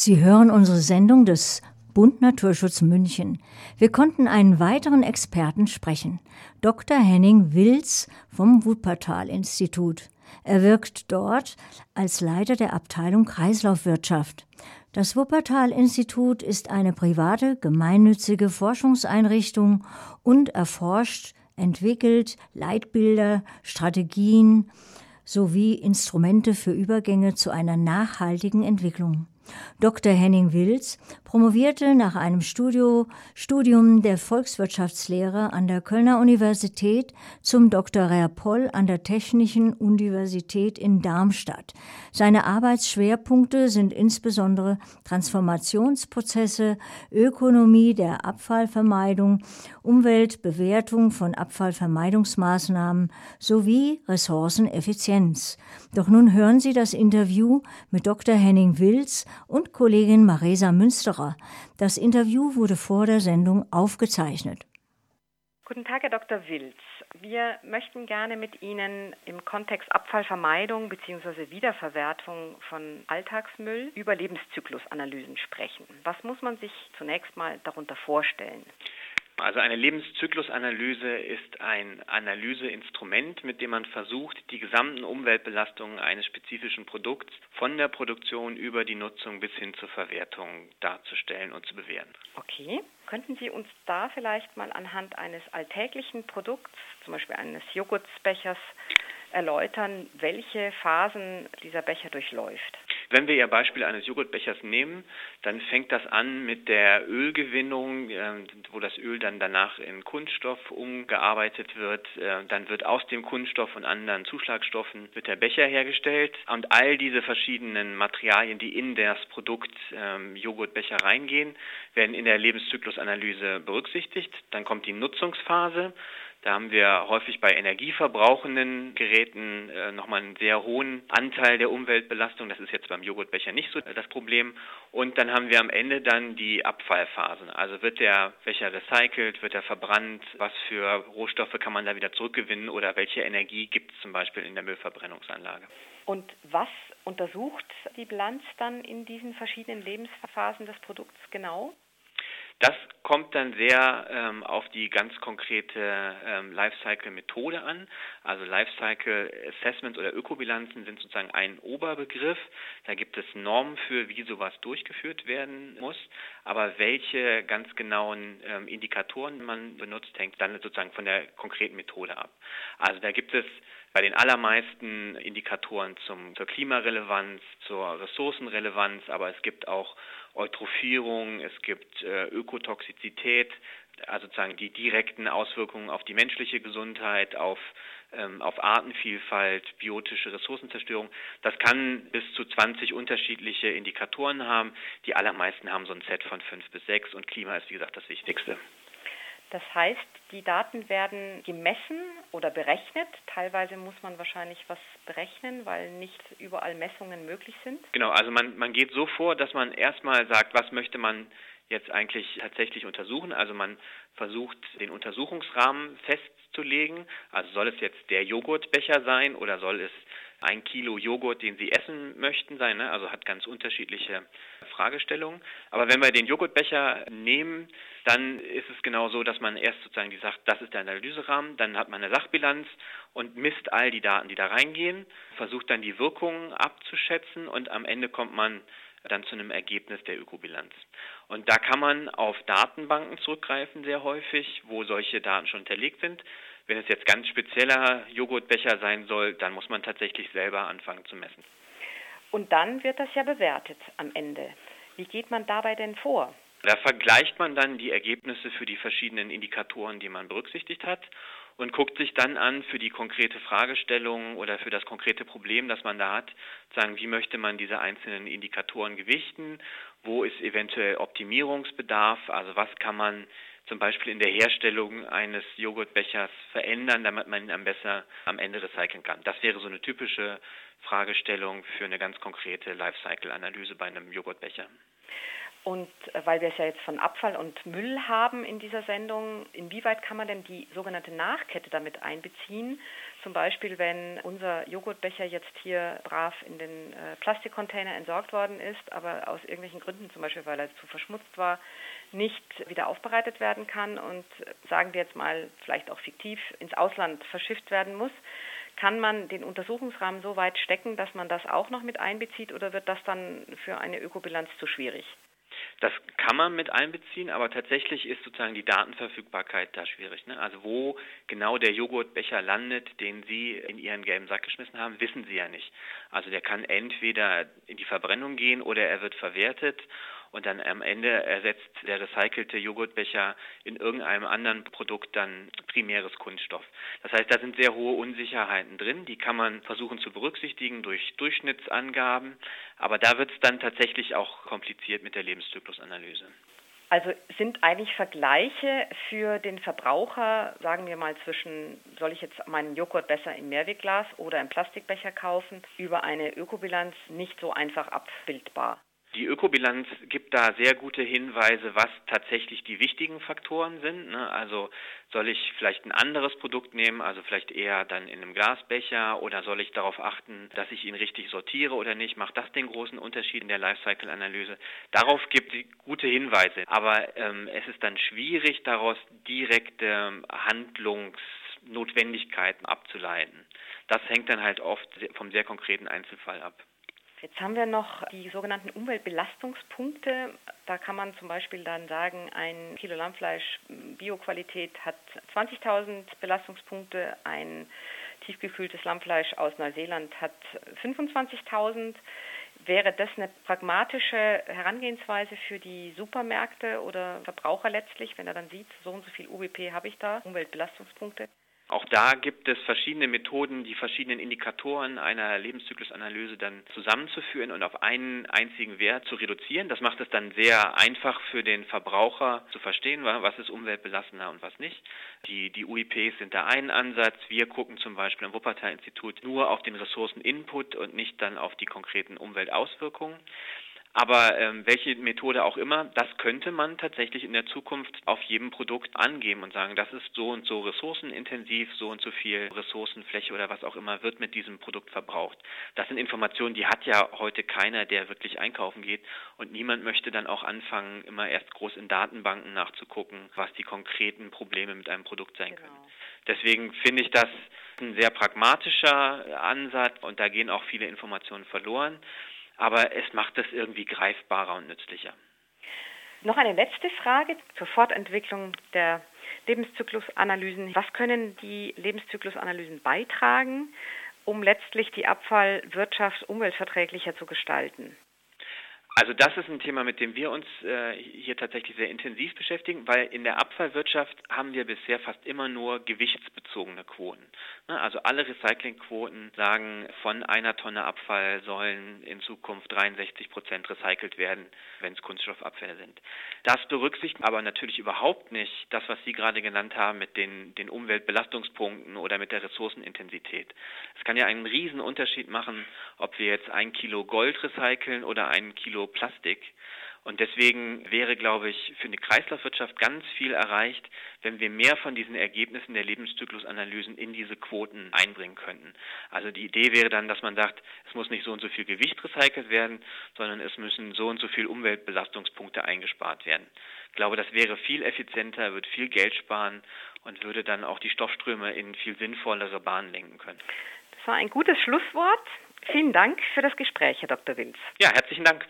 Sie hören unsere Sendung des Bund Naturschutz München. Wir konnten einen weiteren Experten sprechen, Dr. Henning Wilz vom Wuppertal-Institut. Er wirkt dort als Leiter der Abteilung Kreislaufwirtschaft. Das Wuppertal-Institut ist eine private, gemeinnützige Forschungseinrichtung und erforscht, entwickelt Leitbilder, Strategien sowie Instrumente für Übergänge zu einer nachhaltigen Entwicklung. Dr. Henning Wilz promovierte nach einem Studio, Studium der Volkswirtschaftslehre an der Kölner Universität zum Dr. Poll an der Technischen Universität in Darmstadt. Seine Arbeitsschwerpunkte sind insbesondere Transformationsprozesse, Ökonomie der Abfallvermeidung, Umweltbewertung von Abfallvermeidungsmaßnahmen sowie Ressourceneffizienz. Doch nun hören Sie das Interview mit Dr. Henning Wilz und Kollegin Maresa Münsterer. Das Interview wurde vor der Sendung aufgezeichnet. Guten Tag, Herr Dr. Wilz. Wir möchten gerne mit Ihnen im Kontext Abfallvermeidung bzw. Wiederverwertung von Alltagsmüll über Lebenszyklusanalysen sprechen. Was muss man sich zunächst mal darunter vorstellen? Also eine Lebenszyklusanalyse ist ein Analyseinstrument, mit dem man versucht, die gesamten Umweltbelastungen eines spezifischen Produkts von der Produktion über die Nutzung bis hin zur Verwertung darzustellen und zu bewerten. Okay. Könnten Sie uns da vielleicht mal anhand eines alltäglichen Produkts, zum Beispiel eines Joghurtbechers, erläutern, welche Phasen dieser Becher durchläuft? Wenn wir Ihr Beispiel eines Joghurtbechers nehmen, dann fängt das an mit der Ölgewinnung, äh, wo das Öl dann danach in Kunststoff umgearbeitet wird. Äh, dann wird aus dem Kunststoff und anderen Zuschlagstoffen wird der Becher hergestellt. Und all diese verschiedenen Materialien, die in das Produkt ähm, Joghurtbecher reingehen, werden in der Lebenszyklusanalyse berücksichtigt. Dann kommt die Nutzungsphase. Da haben wir häufig bei energieverbrauchenden Geräten äh, nochmal einen sehr hohen Anteil der Umweltbelastung. Das ist jetzt beim Joghurtbecher nicht so das Problem. Und dann haben wir am Ende dann die Abfallphasen. Also wird der Becher recycelt, wird er verbrannt, was für Rohstoffe kann man da wieder zurückgewinnen oder welche Energie gibt es zum Beispiel in der Müllverbrennungsanlage. Und was untersucht die Bilanz dann in diesen verschiedenen Lebensphasen des Produkts genau? Das kommt dann sehr ähm, auf die ganz konkrete ähm, Lifecycle-Methode an. Also Lifecycle Assessments oder Ökobilanzen sind sozusagen ein Oberbegriff. Da gibt es Normen für, wie sowas durchgeführt werden muss. Aber welche ganz genauen ähm, Indikatoren man benutzt, hängt dann sozusagen von der konkreten Methode ab. Also da gibt es bei den allermeisten Indikatoren zum, zur Klimarelevanz, zur Ressourcenrelevanz, aber es gibt auch Eutrophierung, es gibt äh, Ökotoxizität, also sozusagen die direkten Auswirkungen auf die menschliche Gesundheit, auf, ähm, auf Artenvielfalt, biotische Ressourcenzerstörung. Das kann bis zu 20 unterschiedliche Indikatoren haben. Die allermeisten haben so ein Set von fünf bis sechs und Klima ist, wie gesagt, das Wichtigste. Das heißt, die Daten werden gemessen oder berechnet. Teilweise muss man wahrscheinlich was berechnen, weil nicht überall Messungen möglich sind. Genau, also man, man geht so vor, dass man erstmal sagt, was möchte man jetzt eigentlich tatsächlich untersuchen. Also man versucht, den Untersuchungsrahmen festzulegen. Also soll es jetzt der Joghurtbecher sein oder soll es ein Kilo Joghurt, den Sie essen möchten, sein. Ne? Also hat ganz unterschiedliche Fragestellungen. Aber wenn wir den Joghurtbecher nehmen, dann ist es genau so, dass man erst sozusagen die sagt, das ist der Analyserahmen, dann hat man eine Sachbilanz und misst all die Daten, die da reingehen, versucht dann die Wirkungen abzuschätzen und am Ende kommt man dann zu einem Ergebnis der Ökobilanz. Und da kann man auf Datenbanken zurückgreifen sehr häufig, wo solche Daten schon hinterlegt sind. Wenn es jetzt ganz spezieller Joghurtbecher sein soll, dann muss man tatsächlich selber anfangen zu messen. Und dann wird das ja bewertet am Ende. Wie geht man dabei denn vor? Da vergleicht man dann die Ergebnisse für die verschiedenen Indikatoren, die man berücksichtigt hat und guckt sich dann an für die konkrete Fragestellung oder für das konkrete Problem, das man da hat, sagen, wie möchte man diese einzelnen Indikatoren gewichten, wo ist eventuell Optimierungsbedarf, also was kann man zum Beispiel in der Herstellung eines Joghurtbechers verändern, damit man ihn am besser am Ende recyceln kann. Das wäre so eine typische Fragestellung für eine ganz konkrete Lifecycle-Analyse bei einem Joghurtbecher. Und äh, weil wir es ja jetzt von Abfall und Müll haben in dieser Sendung, inwieweit kann man denn die sogenannte Nachkette damit einbeziehen? Zum Beispiel, wenn unser Joghurtbecher jetzt hier brav in den äh, Plastikcontainer entsorgt worden ist, aber aus irgendwelchen Gründen, zum Beispiel weil er zu verschmutzt war, nicht wieder aufbereitet werden kann und sagen wir jetzt mal vielleicht auch fiktiv ins Ausland verschifft werden muss, kann man den Untersuchungsrahmen so weit stecken, dass man das auch noch mit einbezieht oder wird das dann für eine Ökobilanz zu schwierig? Das kann man mit einbeziehen, aber tatsächlich ist sozusagen die Datenverfügbarkeit da schwierig. Ne? Also wo genau der Joghurtbecher landet, den Sie in Ihren gelben Sack geschmissen haben, wissen Sie ja nicht. Also der kann entweder in die Verbrennung gehen oder er wird verwertet und dann am Ende ersetzt der recycelte Joghurtbecher in irgendeinem anderen Produkt dann primäres Kunststoff. Das heißt, da sind sehr hohe Unsicherheiten drin, die kann man versuchen zu berücksichtigen durch Durchschnittsangaben, aber da wird es dann tatsächlich auch kompliziert mit der Lebenszyklusanalyse. Also sind eigentlich Vergleiche für den Verbraucher, sagen wir mal zwischen, soll ich jetzt meinen Joghurt besser im Mehrwegglas oder im Plastikbecher kaufen, über eine Ökobilanz nicht so einfach abbildbar? Die Ökobilanz gibt da sehr gute Hinweise, was tatsächlich die wichtigen Faktoren sind. Ne? Also soll ich vielleicht ein anderes Produkt nehmen, also vielleicht eher dann in einem Glasbecher oder soll ich darauf achten, dass ich ihn richtig sortiere oder nicht? Macht das den großen Unterschied in der Lifecycle-Analyse? Darauf gibt es gute Hinweise, aber ähm, es ist dann schwierig, daraus direkte Handlungsnotwendigkeiten abzuleiten. Das hängt dann halt oft vom sehr konkreten Einzelfall ab. Jetzt haben wir noch die sogenannten Umweltbelastungspunkte. Da kann man zum Beispiel dann sagen, ein Kilo Lammfleisch Bioqualität hat 20.000 Belastungspunkte, ein tiefgekühltes Lammfleisch aus Neuseeland hat 25.000. Wäre das eine pragmatische Herangehensweise für die Supermärkte oder Verbraucher letztlich, wenn er dann sieht, so und so viel UBP habe ich da, Umweltbelastungspunkte? Auch da gibt es verschiedene Methoden, die verschiedenen Indikatoren einer Lebenszyklusanalyse dann zusammenzuführen und auf einen einzigen Wert zu reduzieren. Das macht es dann sehr einfach für den Verbraucher zu verstehen, was ist umweltbelastender und was nicht. Die, die UIPs sind da ein Ansatz. Wir gucken zum Beispiel am Wuppertal-Institut nur auf den Ressourceninput und nicht dann auf die konkreten Umweltauswirkungen. Aber ähm, welche Methode auch immer, das könnte man tatsächlich in der Zukunft auf jedem Produkt angeben und sagen, das ist so und so ressourcenintensiv, so und so viel Ressourcenfläche oder was auch immer wird mit diesem Produkt verbraucht. Das sind Informationen, die hat ja heute keiner, der wirklich einkaufen geht und niemand möchte dann auch anfangen, immer erst groß in Datenbanken nachzugucken, was die konkreten Probleme mit einem Produkt sein genau. können. Deswegen finde ich das ein sehr pragmatischer Ansatz und da gehen auch viele Informationen verloren aber es macht es irgendwie greifbarer und nützlicher. Noch eine letzte Frage zur Fortentwicklung der Lebenszyklusanalysen. Was können die Lebenszyklusanalysen beitragen, um letztlich die Abfallwirtschaft umweltverträglicher zu gestalten? Also das ist ein Thema, mit dem wir uns äh, hier tatsächlich sehr intensiv beschäftigen, weil in der Abfallwirtschaft haben wir bisher fast immer nur gewichtsbezogene Quoten. Ne? Also alle Recyclingquoten sagen, von einer Tonne Abfall sollen in Zukunft 63 Prozent recycelt werden, wenn es Kunststoffabfälle sind. Das berücksichtigt aber natürlich überhaupt nicht das, was Sie gerade genannt haben mit den, den Umweltbelastungspunkten oder mit der Ressourcenintensität. Es kann ja einen riesen Unterschied machen, ob wir jetzt ein Kilo Gold recyceln oder ein Kilo Plastik. Und deswegen wäre, glaube ich, für eine Kreislaufwirtschaft ganz viel erreicht, wenn wir mehr von diesen Ergebnissen der Lebenszyklusanalysen in diese Quoten einbringen könnten. Also die Idee wäre dann, dass man sagt, es muss nicht so und so viel Gewicht recycelt werden, sondern es müssen so und so viel Umweltbelastungspunkte eingespart werden. Ich glaube, das wäre viel effizienter, würde viel Geld sparen und würde dann auch die Stoffströme in viel sinnvollere Bahnen lenken können. Das war ein gutes Schlusswort. Vielen Dank für das Gespräch, Herr Dr. Wilz. Ja, herzlichen Dank.